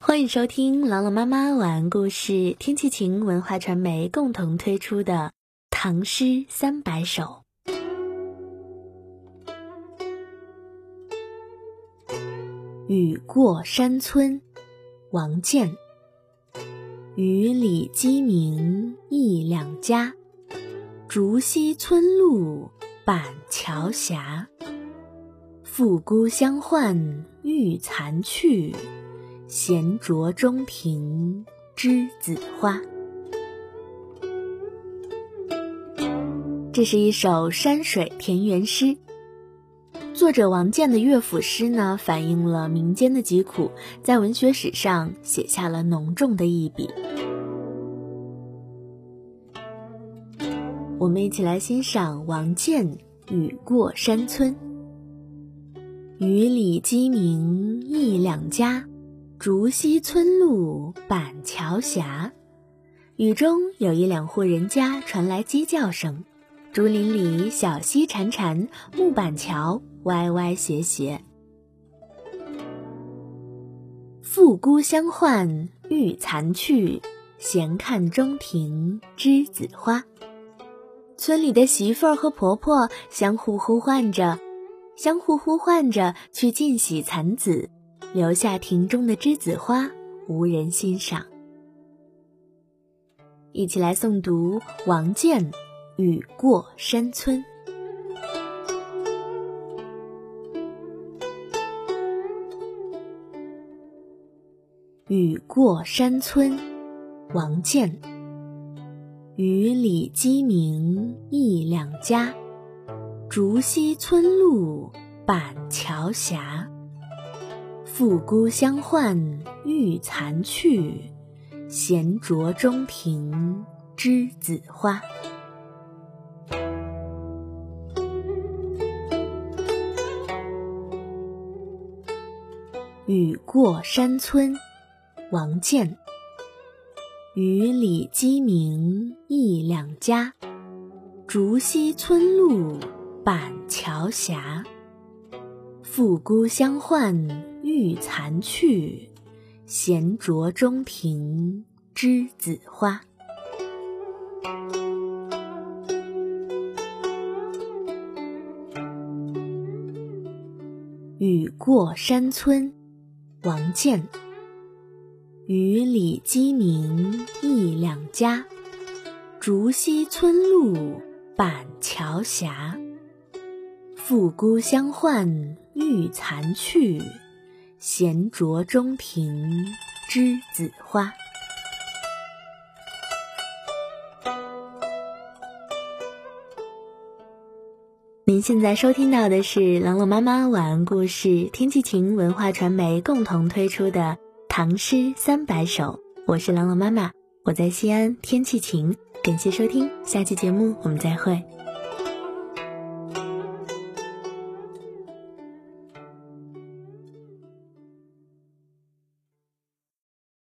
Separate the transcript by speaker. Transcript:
Speaker 1: 欢迎收听朗朗妈妈晚安故事，天气晴文化传媒共同推出的《唐诗三百首》。雨过山村，王建。雨里鸡鸣一两家，竹溪村路板桥斜。复姑相唤欲残去。闲酌中庭栀子花。这是一首山水田园诗。作者王建的乐府诗呢，反映了民间的疾苦，在文学史上写下了浓重的一笔。我们一起来欣赏王建《雨过山村》。雨里鸡鸣一两家。竹溪村路板桥斜，雨中有一两户人家传来鸡叫声，竹林里小溪潺潺，木板桥歪歪斜斜。复姑相唤欲残去，闲看中庭栀子花。村里的媳妇儿和婆婆相互呼唤着，相互呼唤着去尽洗残子。留下庭中的栀子花，无人欣赏。一起来诵读王建《雨过山村》。雨过山村，王建。雨里鸡鸣一两家，竹溪村路板桥斜。复姑相唤欲残去，闲酌中庭栀子花。雨过山村，王建。雨里鸡鸣一两家，竹溪村路板桥斜。复姑相唤。欲残去，闲酌中庭栀子花。雨过山村，王建。雨里鸡鸣一两家，竹溪村路板桥斜。复姑相唤欲残去。闲酌中庭栀子花。您现在收听到的是朗朗妈妈晚安故事，天气晴文化传媒共同推出的《唐诗三百首》，我是朗朗妈妈，我在西安，天气晴，感谢收听，下期节目我们再会。